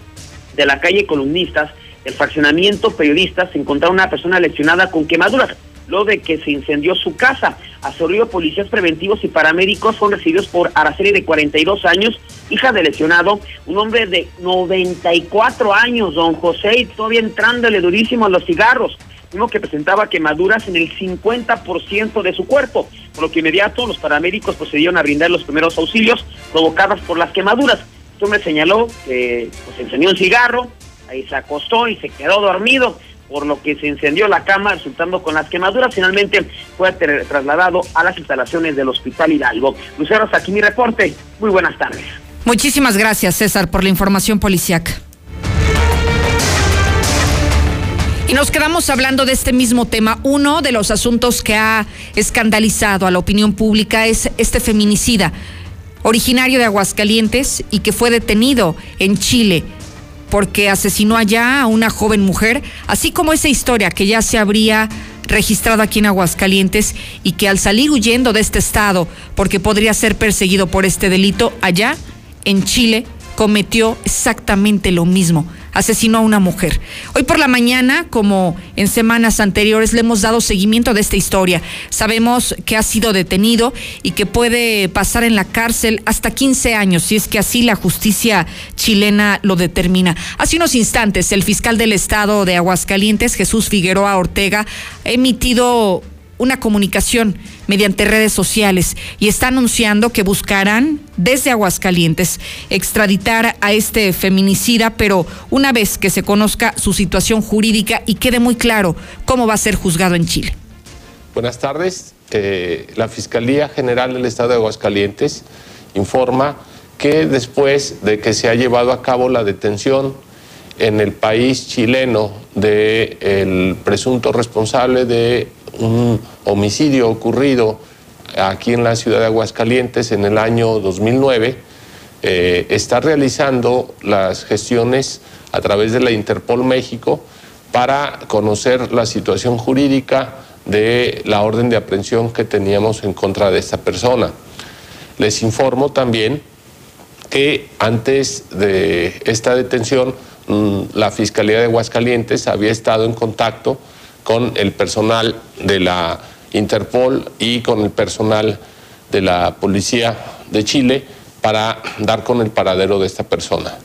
de la calle Columnistas, el fraccionamiento periodistas, se encontraron una persona lesionada con quemaduras, luego de que se incendió su casa. Absorbido policías preventivos y paramédicos son recibidos por Araceli de 42 años, hija del lesionado, un hombre de 94 años, don José, y todavía entrándole durísimo a los cigarros uno que presentaba quemaduras en el 50% de su cuerpo, por lo que inmediato los paramédicos procedieron a brindar los primeros auxilios provocadas por las quemaduras. Este hombre señaló que pues, encendió un cigarro, ahí se acostó y se quedó dormido, por lo que se encendió la cama resultando con las quemaduras. Finalmente fue trasladado a las instalaciones del Hospital Hidalgo. Lucero, hasta aquí mi reporte. Muy buenas tardes. Muchísimas gracias, César, por la información policiaca. Y nos quedamos hablando de este mismo tema. Uno de los asuntos que ha escandalizado a la opinión pública es este feminicida, originario de Aguascalientes y que fue detenido en Chile porque asesinó allá a una joven mujer, así como esa historia que ya se habría registrado aquí en Aguascalientes y que al salir huyendo de este estado, porque podría ser perseguido por este delito, allá en Chile cometió exactamente lo mismo asesinó a una mujer. Hoy por la mañana, como en semanas anteriores, le hemos dado seguimiento de esta historia. Sabemos que ha sido detenido y que puede pasar en la cárcel hasta 15 años, si es que así la justicia chilena lo determina. Hace unos instantes, el fiscal del estado de Aguascalientes, Jesús Figueroa Ortega, ha emitido una comunicación mediante redes sociales y está anunciando que buscarán desde Aguascalientes extraditar a este feminicida, pero una vez que se conozca su situación jurídica y quede muy claro cómo va a ser juzgado en Chile. Buenas tardes. Eh, la Fiscalía General del Estado de Aguascalientes informa que después de que se ha llevado a cabo la detención en el país chileno del el presunto responsable de un homicidio ocurrido aquí en la ciudad de Aguascalientes en el año 2009, eh, está realizando las gestiones a través de la Interpol México para conocer la situación jurídica de la orden de aprehensión que teníamos en contra de esta persona. Les informo también que antes de esta detención, mm, la Fiscalía de Aguascalientes había estado en contacto con el personal de la Interpol y con el personal de la Policía de Chile para dar con el paradero de esta persona.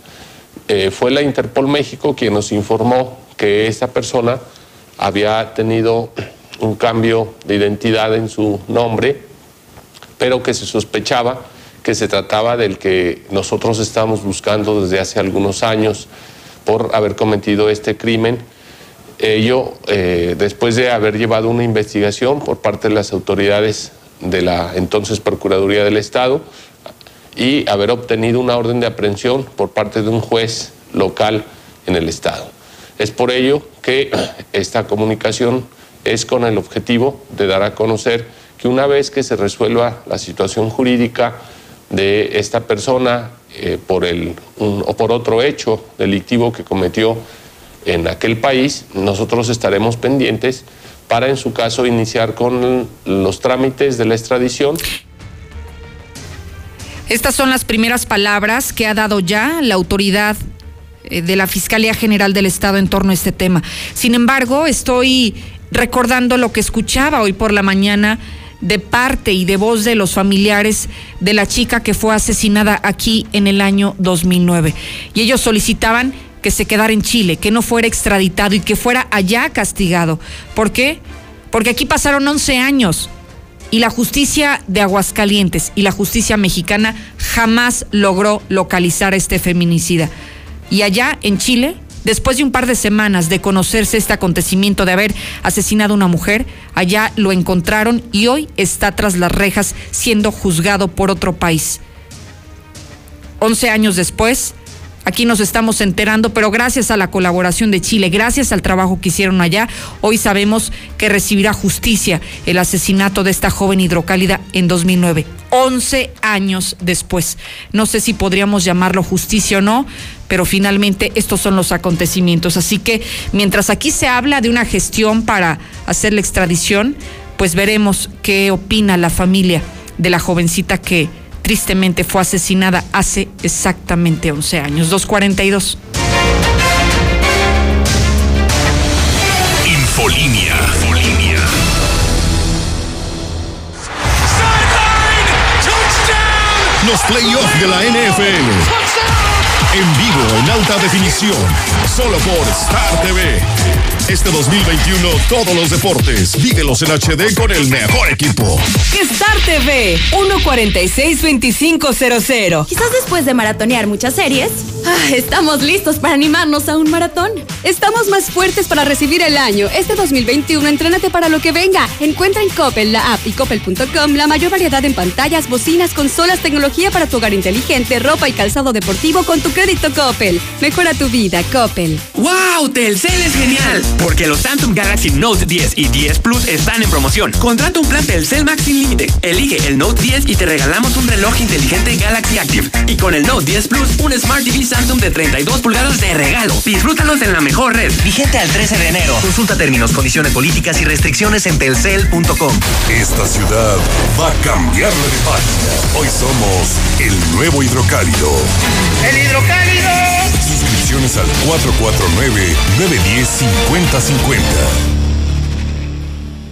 Eh, fue la Interpol México quien nos informó que esta persona había tenido un cambio de identidad en su nombre, pero que se sospechaba que se trataba del que nosotros estamos buscando desde hace algunos años por haber cometido este crimen. Ello eh, después de haber llevado una investigación por parte de las autoridades de la entonces Procuraduría del Estado y haber obtenido una orden de aprehensión por parte de un juez local en el Estado. Es por ello que esta comunicación es con el objetivo de dar a conocer que una vez que se resuelva la situación jurídica de esta persona eh, por el, o por otro hecho delictivo que cometió en aquel país, nosotros estaremos pendientes para en su caso iniciar con los trámites de la extradición. Estas son las primeras palabras que ha dado ya la autoridad eh, de la Fiscalía General del Estado en torno a este tema. Sin embargo, estoy recordando lo que escuchaba hoy por la mañana de parte y de voz de los familiares de la chica que fue asesinada aquí en el año 2009. Y ellos solicitaban que se quedara en Chile, que no fuera extraditado y que fuera allá castigado. ¿Por qué? Porque aquí pasaron 11 años y la justicia de Aguascalientes y la justicia mexicana jamás logró localizar a este feminicida. Y allá en Chile, después de un par de semanas de conocerse este acontecimiento de haber asesinado a una mujer, allá lo encontraron y hoy está tras las rejas siendo juzgado por otro país. 11 años después, Aquí nos estamos enterando, pero gracias a la colaboración de Chile, gracias al trabajo que hicieron allá, hoy sabemos que recibirá justicia el asesinato de esta joven hidrocálida en 2009, 11 años después. No sé si podríamos llamarlo justicia o no, pero finalmente estos son los acontecimientos. Así que mientras aquí se habla de una gestión para hacer la extradición, pues veremos qué opina la familia de la jovencita que tristemente fue asesinada hace exactamente 11 años, 242. Infolinia. Infolinia. Los playoffs de la NFL. En vivo, en alta definición. Solo por Star TV. Este 2021 todos los deportes, vívelos en HD con el mejor equipo. Star TV 146-2500. Quizás después de maratonear muchas series, ah, estamos listos para animarnos a un maratón. Estamos más fuertes para recibir el año. Este 2021 entrénate para lo que venga. Encuentra en Coppel, la app y coppel.com la mayor variedad en pantallas, bocinas, consolas, tecnología para tu hogar inteligente, ropa y calzado deportivo con tu crédito Coppel. Mejora tu vida, Coppel. ¡Wow! Telcel es genial porque los Samsung Galaxy Note 10 y 10 Plus están en promoción. Contrata un plan Telcel Max sin límite. Elige el Note 10 y te regalamos un reloj inteligente Galaxy Active. Y con el Note 10 Plus, un Smart TV Samsung de 32 pulgadas de regalo. Disfrútalos en la mejor red. Vigente al 13 de enero. Consulta términos, condiciones políticas y restricciones en telcel.com. Esta ciudad va a cambiarle de página. Hoy somos el nuevo hidrocálido. ¡El hidrocálido! Suscripciones al 449-910-5050.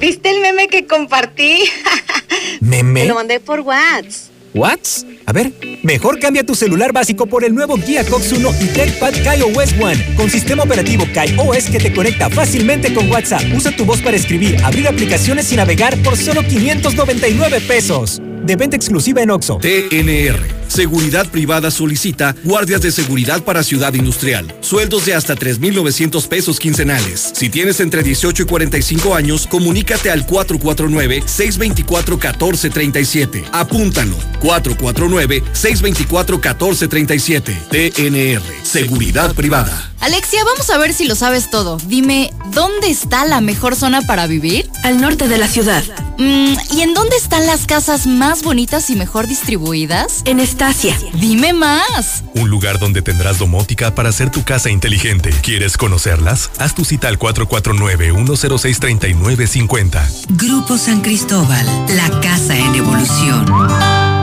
¿Viste el meme que compartí? (laughs) ¿Meme? Te lo mandé por WhatsApp. ¿Whats? A ver, mejor cambia tu celular básico por el nuevo Kia Cox 1 y TechPad KaiOS One con sistema operativo KaiOS que te conecta fácilmente con WhatsApp. Usa tu voz para escribir, abrir aplicaciones y navegar por solo 599 pesos. De venta exclusiva en Oxo. TNR. Seguridad Privada solicita guardias de seguridad para Ciudad Industrial. Sueldos de hasta 3,900 pesos quincenales. Si tienes entre 18 y 45 años, comunícate al 449-624-1437. Apúntalo. 449-624-1437. TNR. Seguridad Privada. Alexia, vamos a ver si lo sabes todo. Dime, ¿dónde está la mejor zona para vivir? Al norte de la ciudad. Mm, ¿Y en dónde están las casas más bonitas y mejor distribuidas? En Estacia. Dime más. Un lugar donde tendrás domótica para hacer tu casa inteligente. ¿Quieres conocerlas? Haz tu cita al 449-106-3950. Grupo San Cristóbal, la casa en evolución.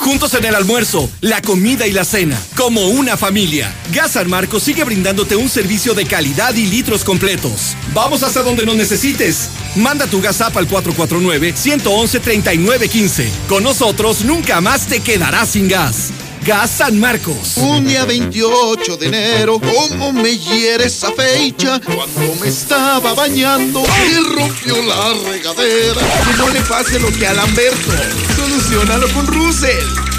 Juntos en el almuerzo, la comida y la cena, como una familia. Gas San sigue brindándote un servicio de calidad y litros completos. Vamos hasta donde nos necesites. Manda tu gas app al 449-111-3915. Con nosotros nunca más te quedarás sin gas. Gas San Marcos. Un día 28 de enero, ¿cómo me hiere esa fecha? Cuando me estaba bañando y rompió la regadera. Que no le pase lo que a Lamberto. Solucionalo con Russell.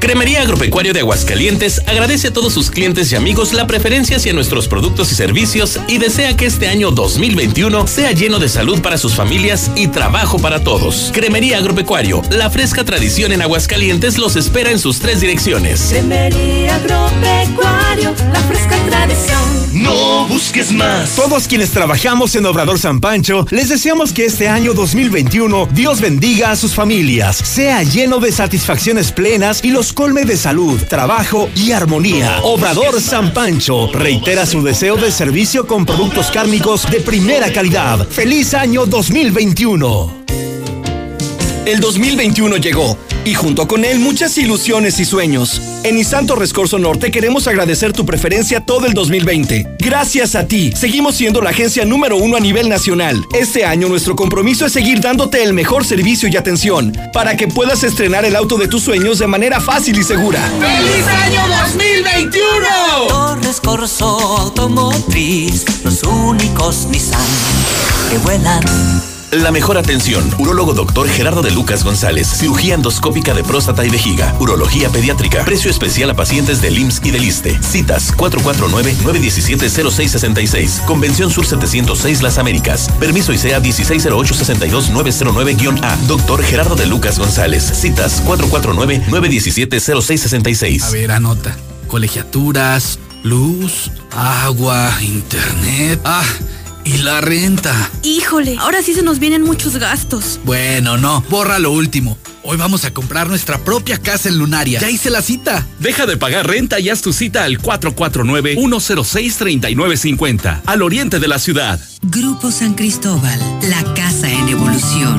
Cremería Agropecuario de Aguascalientes agradece a todos sus clientes y amigos la preferencia hacia nuestros productos y servicios y desea que este año 2021 sea lleno de salud para sus familias y trabajo para todos. Cremería Agropecuario, la fresca tradición en Aguascalientes los espera en sus tres direcciones. Cremería Agropecuario, la fresca tradición. No busques más. Todos quienes trabajamos en Obrador San Pancho, les deseamos que este año 2021 Dios bendiga a sus familias, sea lleno de satisfacciones plenas y los colme de salud, trabajo y armonía. Obrador San Pancho reitera su deseo de servicio con productos cárnicos de primera calidad. ¡Feliz año 2021! El 2021 llegó y junto con él muchas ilusiones y sueños. En Nissan Torres Norte queremos agradecer tu preferencia todo el 2020. Gracias a ti, seguimos siendo la agencia número uno a nivel nacional. Este año nuestro compromiso es seguir dándote el mejor servicio y atención para que puedas estrenar el auto de tus sueños de manera fácil y segura. ¡Feliz año 2021! Torres Corso Automotriz, los únicos Nissan que vuelan. La mejor atención. Urólogo doctor Gerardo de Lucas González. Cirugía endoscópica de próstata y vejiga. Urología pediátrica. Precio especial a pacientes del IMSS y del ISTE. Citas 449-917-0666. Convención Sur 706 Las Américas. Permiso ICEA 1608-62909-A. Doctor Gerardo de Lucas González. Citas 449-917-0666. A ver, anota. Colegiaturas, luz, agua, internet. Ah y la renta. Híjole, ahora sí se nos vienen muchos gastos. Bueno, no, borra lo último. Hoy vamos a comprar nuestra propia casa en Lunaria. Ya hice la cita. Deja de pagar renta y haz tu cita al 449-106-3950, al oriente de la ciudad. Grupo San Cristóbal, la casa en evolución.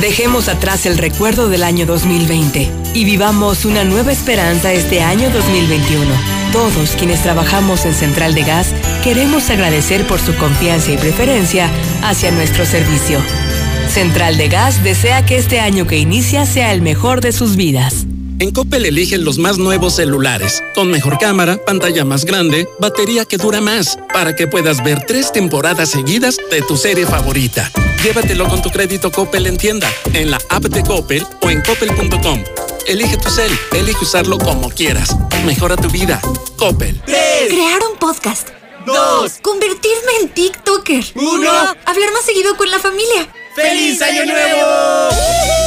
Dejemos atrás el recuerdo del año 2020 y vivamos una nueva esperanza este año 2021. Todos quienes trabajamos en Central de Gas queremos agradecer por su confianza y preferencia hacia nuestro servicio. Central de Gas desea que este año que inicia sea el mejor de sus vidas. En Coppel eligen los más nuevos celulares, con mejor cámara, pantalla más grande, batería que dura más, para que puedas ver tres temporadas seguidas de tu serie favorita. Llévatelo con tu crédito Coppel en tienda, en la app de Coppel o en coppel.com. Elige tu cel, elige usarlo como quieras. Mejora tu vida. Coppel. Crear un podcast. Dos. Convertirme en TikToker. Uno. Hablar más seguido con la familia. ¡Feliz Año Nuevo!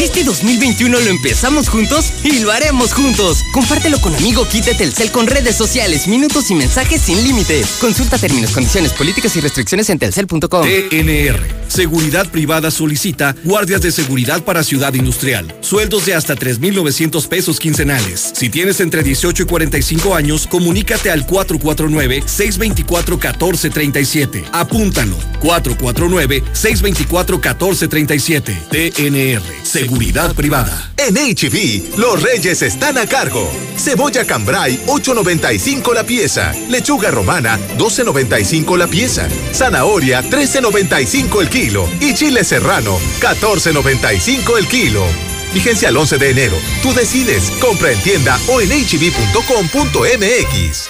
Este 2021 lo empezamos juntos y lo haremos juntos. Compártelo con amigo Kite Telcel con redes sociales, minutos y mensajes sin límite. Consulta términos, condiciones, políticas y restricciones en telcel.com. TNR. Seguridad privada solicita guardias de seguridad para Ciudad Industrial. Sueldos de hasta 3,900 pesos quincenales. Si tienes entre 18 y 45 años, comunícate al 449-624-1437. Apúntalo. 449-624-1437. TNR. Seguridad privada. En HB, los reyes están a cargo. Cebolla cambray, 8.95 la pieza. Lechuga romana, 12.95 la pieza. Zanahoria, 13.95 el kilo. Y chile serrano, 14.95 el kilo. Vigencia al 11 de enero. Tú decides. Compra en tienda o en hb.com.mx.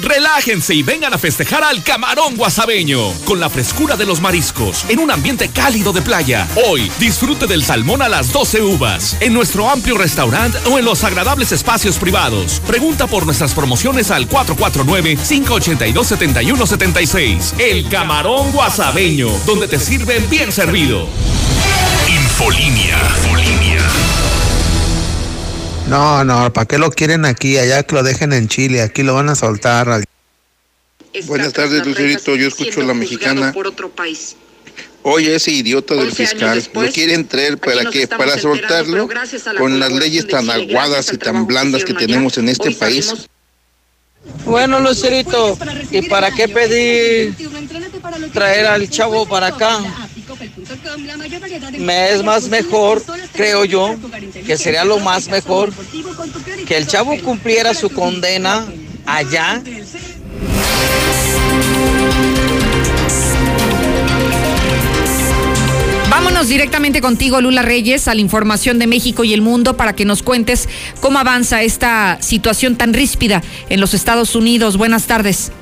Relájense y vengan a festejar al camarón guasabeño. Con la frescura de los mariscos. En un ambiente cálido de playa. Hoy, disfrute del salmón a las 12 uvas. En nuestro amplio restaurante o en los agradables espacios privados. Pregunta por nuestras promociones al 449-582-7176. El camarón guasabeño. Donde te sirven bien servido. Infolinia. Infolinia. No, no, ¿para qué lo quieren aquí? Allá que lo dejen en Chile, aquí lo van a soltar. Al... Buenas tardes, Lucerito. Yo escucho la mexicana. Oye, ese idiota del fiscal lo quieren traer para qué? Para soltarlo con las leyes tan aguadas y tan blandas que tenemos en este país. Bueno, Lucerito, ¿y para qué pedir traer al chavo para acá? Me es más mejor, creo yo, que sería lo más mejor que el chavo cumpliera su condena allá. Vámonos directamente contigo, Lula Reyes, a la información de México y el mundo para que nos cuentes cómo avanza esta situación tan ríspida en los Estados Unidos. Buenas tardes.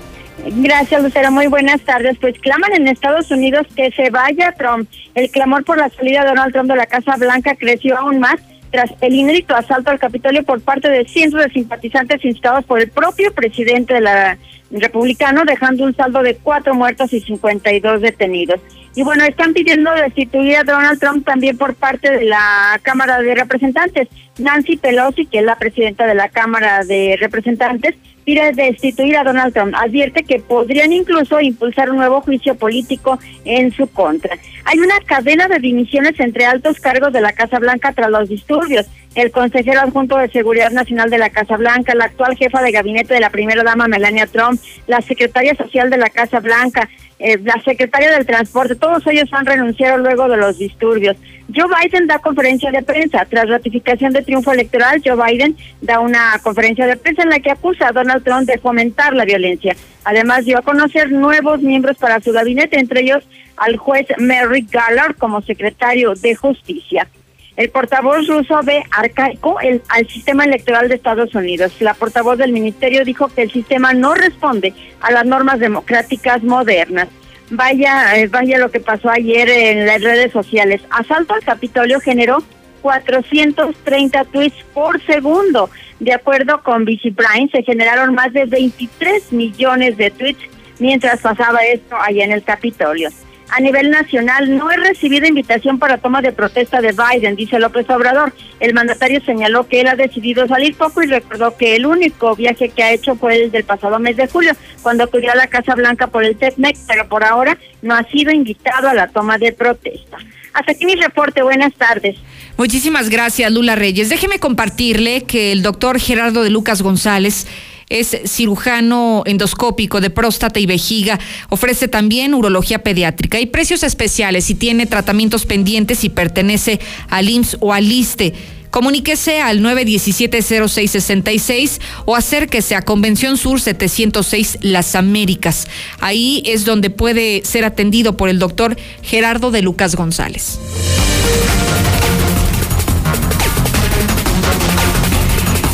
Gracias, Lucero. Muy buenas tardes. Pues claman en Estados Unidos que se vaya Trump. El clamor por la salida de Donald Trump de la Casa Blanca creció aún más tras el inédito asalto al Capitolio por parte de cientos de simpatizantes instados por el propio presidente de la republicano, dejando un saldo de cuatro muertos y 52 detenidos. Y bueno, están pidiendo destituir a Donald Trump también por parte de la Cámara de Representantes. Nancy Pelosi, que es la presidenta de la Cámara de Representantes, pide destituir a Donald Trump. Advierte que podrían incluso impulsar un nuevo juicio político en su contra. Hay una cadena de dimisiones entre altos cargos de la Casa Blanca tras los disturbios. El consejero adjunto de Seguridad Nacional de la Casa Blanca, la actual jefa de gabinete de la primera dama Melania Trump, la secretaria social de la Casa Blanca, eh, la secretaria del Transporte, todos ellos han renunciado luego de los disturbios. Joe Biden da conferencia de prensa. Tras ratificación de triunfo electoral, Joe Biden da una conferencia de prensa en la que acusa a Donald Trump de fomentar la violencia. Además, dio a conocer nuevos miembros para su gabinete, entre ellos al juez Merrick Garland como secretario de Justicia. El portavoz ruso ve arcaico el, al sistema electoral de Estados Unidos. La portavoz del ministerio dijo que el sistema no responde a las normas democráticas modernas. Vaya, eh, vaya lo que pasó ayer en las redes sociales. Asalto al Capitolio generó 430 tweets por segundo. De acuerdo con Vici Prime, se generaron más de 23 millones de tweets mientras pasaba esto allá en el Capitolio a nivel nacional no he recibido invitación para toma de protesta de Biden, dice López Obrador. El mandatario señaló que él ha decidido salir poco y recordó que el único viaje que ha hecho fue el del pasado mes de julio, cuando acudió a la Casa Blanca por el TECMEC, pero por ahora no ha sido invitado a la toma de protesta. Hasta aquí mi reporte. Buenas tardes. Muchísimas gracias, Lula Reyes. Déjeme compartirle que el doctor Gerardo de Lucas González es cirujano endoscópico de próstata y vejiga, ofrece también urología pediátrica y precios especiales y tiene tratamientos pendientes y pertenece al IMSS o al ISTE. Comuníquese al 917-0666 o acérquese a Convención Sur 706 Las Américas. Ahí es donde puede ser atendido por el doctor Gerardo de Lucas González.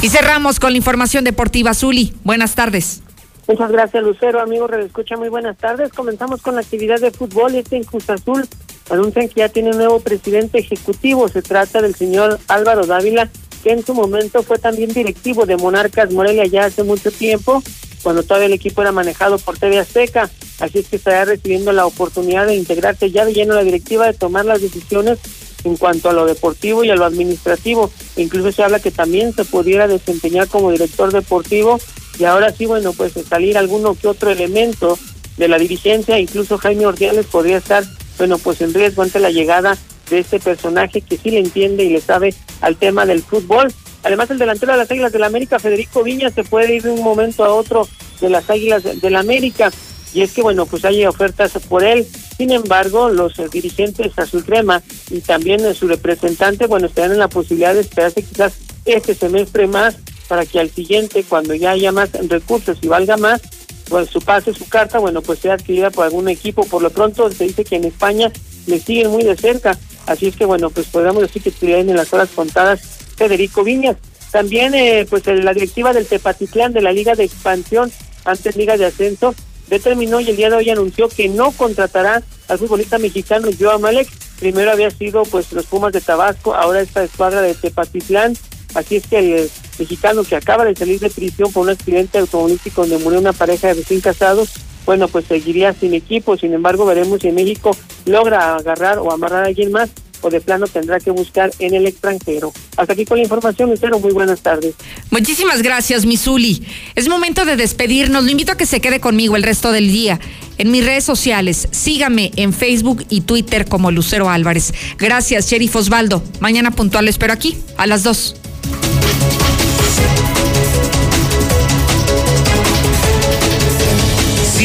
Y cerramos con la información deportiva. Zuli, buenas tardes. Muchas gracias, Lucero. Amigo Escucha, muy buenas tardes. Comenzamos con la actividad de fútbol. Este en Cruz Azul anuncian que ya tiene un nuevo presidente ejecutivo. Se trata del señor Álvaro Dávila, que en su momento fue también directivo de Monarcas Morelia ya hace mucho tiempo, cuando todavía el equipo era manejado por TV Azteca. Así es que estará recibiendo la oportunidad de integrarse ya de lleno a la directiva, de tomar las decisiones en cuanto a lo deportivo y a lo administrativo. Incluso se habla que también se pudiera desempeñar como director deportivo y ahora sí, bueno, pues salir alguno que otro elemento de la dirigencia, incluso Jaime Ordiales podría estar, bueno, pues en riesgo ante la llegada de este personaje que sí le entiende y le sabe al tema del fútbol. Además, el delantero de las Águilas del la América, Federico Viña, se puede ir de un momento a otro de las Águilas del la América y es que bueno, pues hay ofertas por él. Sin embargo, los eh, dirigentes Azul Crema y también eh, su representante, bueno, estarán en la posibilidad de esperarse quizás este semestre más para que al siguiente, cuando ya haya más recursos y valga más, pues su pase, su carta, bueno, pues sea adquirida por algún equipo. Por lo pronto se dice que en España le siguen muy de cerca, así es que bueno, pues podemos decir que estuvieron en las horas contadas Federico Viñas. También, eh, pues la directiva del Tepatitlán de la Liga de Expansión, antes Liga de Ascenso, determinó y el día de hoy anunció que no contratará al futbolista mexicano Joao Malek. Primero había sido pues los Pumas de Tabasco, ahora esta escuadra de Tepatitlán. Así es que el mexicano que acaba de salir de prisión por un accidente automovilístico donde murió una pareja de recién casados, bueno, pues seguiría sin equipo. Sin embargo, veremos si México logra agarrar o amarrar a alguien más o de plano tendrá que buscar en el extranjero. Hasta aquí con la información, Lucero. Muy buenas tardes. Muchísimas gracias, Misuli. Es momento de despedirnos. Lo invito a que se quede conmigo el resto del día. En mis redes sociales, sígame en Facebook y Twitter como Lucero Álvarez. Gracias, Sheriff Osvaldo. Mañana puntual espero aquí a las 2.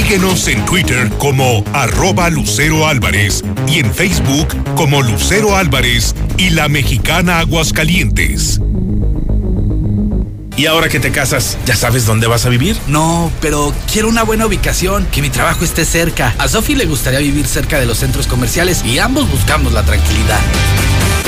Síguenos en Twitter como arroba Lucero Álvarez y en Facebook como Lucero Álvarez y la mexicana Aguascalientes. ¿Y ahora que te casas, ya sabes dónde vas a vivir? No, pero quiero una buena ubicación, que mi trabajo esté cerca. A Sofi le gustaría vivir cerca de los centros comerciales y ambos buscamos la tranquilidad.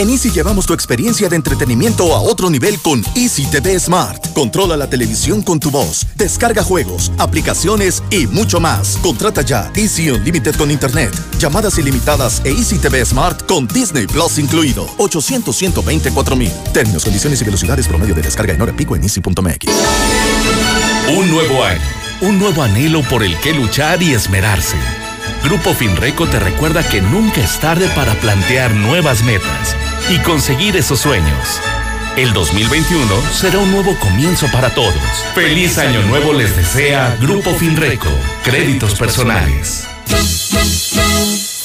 En Easy llevamos tu experiencia de entretenimiento a otro nivel con Easy TV Smart. Controla la televisión con tu voz, descarga juegos, aplicaciones y mucho más. Contrata ya Easy Unlimited con Internet, llamadas ilimitadas e Easy TV Smart con Disney Plus incluido. 800 124 mil. Términos, condiciones y velocidades promedio de descarga en hora pico en easy.mx. Un nuevo año, un nuevo anhelo por el que luchar y esmerarse. Grupo Finreco te recuerda que nunca es tarde para plantear nuevas metas y conseguir esos sueños. El 2021 será un nuevo comienzo para todos. Feliz año nuevo les desea Grupo Finreco. Créditos personales.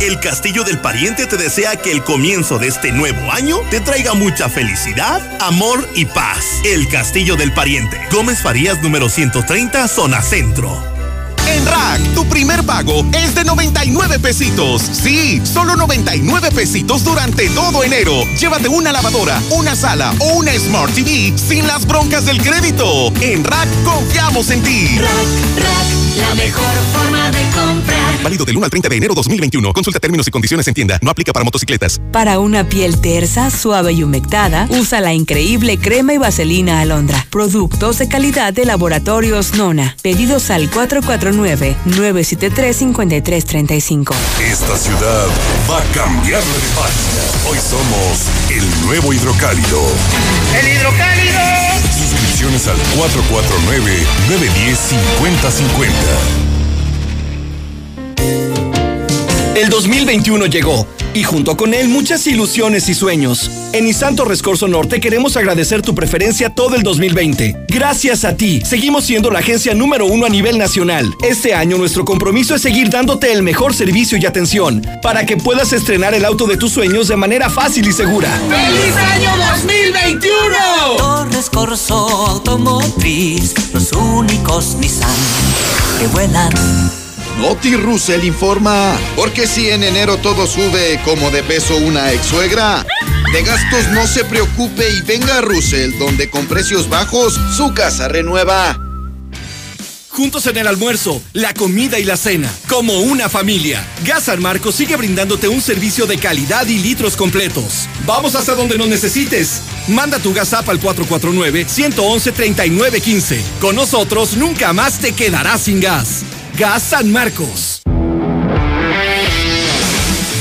El Castillo del Pariente te desea que el comienzo de este nuevo año te traiga mucha felicidad, amor y paz. El Castillo del Pariente. Gómez Farías número 130, zona centro. En Rack, tu primer pago es de 99 pesitos. Sí, solo 99 pesitos durante todo enero. Llévate una lavadora, una sala o una Smart TV sin las broncas del crédito. En Rack confiamos en ti. Rack, Rack, la mejor forma de comprar. Válido del 1 al 30 de enero 2021. Consulta términos y condiciones en tienda. No aplica para motocicletas. Para una piel tersa, suave y humectada, usa la increíble crema y vaselina alondra. Productos de calidad de laboratorios Nona. Pedidos al 449-973-5335. Esta ciudad va a cambiarle de página. Hoy somos el nuevo hidrocálido. ¡El hidrocálido! Suscripciones al 449-910-5050. El 2021 llegó y junto con él muchas ilusiones y sueños. En Nissan Torres Corso Norte queremos agradecer tu preferencia todo el 2020. Gracias a ti, seguimos siendo la agencia número uno a nivel nacional. Este año nuestro compromiso es seguir dándote el mejor servicio y atención para que puedas estrenar el auto de tus sueños de manera fácil y segura. ¡Feliz año 2021! Torres Corso Automotriz, los únicos Nissan que vuelan. Noti Russell informa, porque si en enero todo sube como de peso una ex suegra, de gastos no se preocupe y venga a Russell, donde con precios bajos su casa renueva. Juntos en el almuerzo, la comida y la cena, como una familia. Gas San Marcos sigue brindándote un servicio de calidad y litros completos. Vamos hasta donde nos necesites. Manda tu gas app al 449-111-3915. Con nosotros nunca más te quedarás sin gas. Gas San Marcos.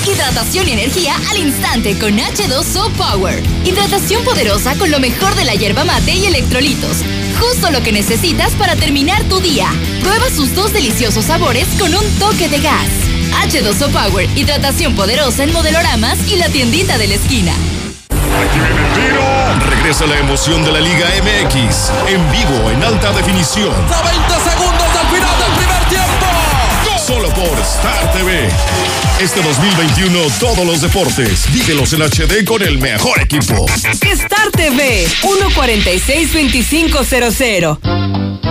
Hidratación y energía al instante con H2O Power. Hidratación poderosa con lo mejor de la hierba mate y electrolitos. Justo lo que necesitas para terminar tu día. Prueba sus dos deliciosos sabores con un toque de gas. H2O Power, hidratación poderosa en modeloramas y la tiendita de la esquina. Regresa la emoción de la Liga MX en vivo en alta definición. A 20 segundos por Star TV. Este 2021 todos los deportes. Vívelos en HD con el mejor equipo. Star TV 1462500.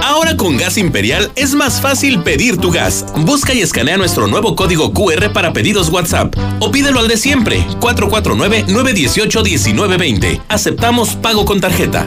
Ahora con Gas Imperial es más fácil pedir tu gas. Busca y escanea nuestro nuevo código QR para pedidos WhatsApp o pídelo al de siempre 449-918-1920. Aceptamos pago con tarjeta.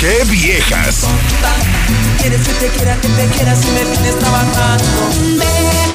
¡Qué viejas! Quieres que te quiera, que te quiera si me vienes trabajando.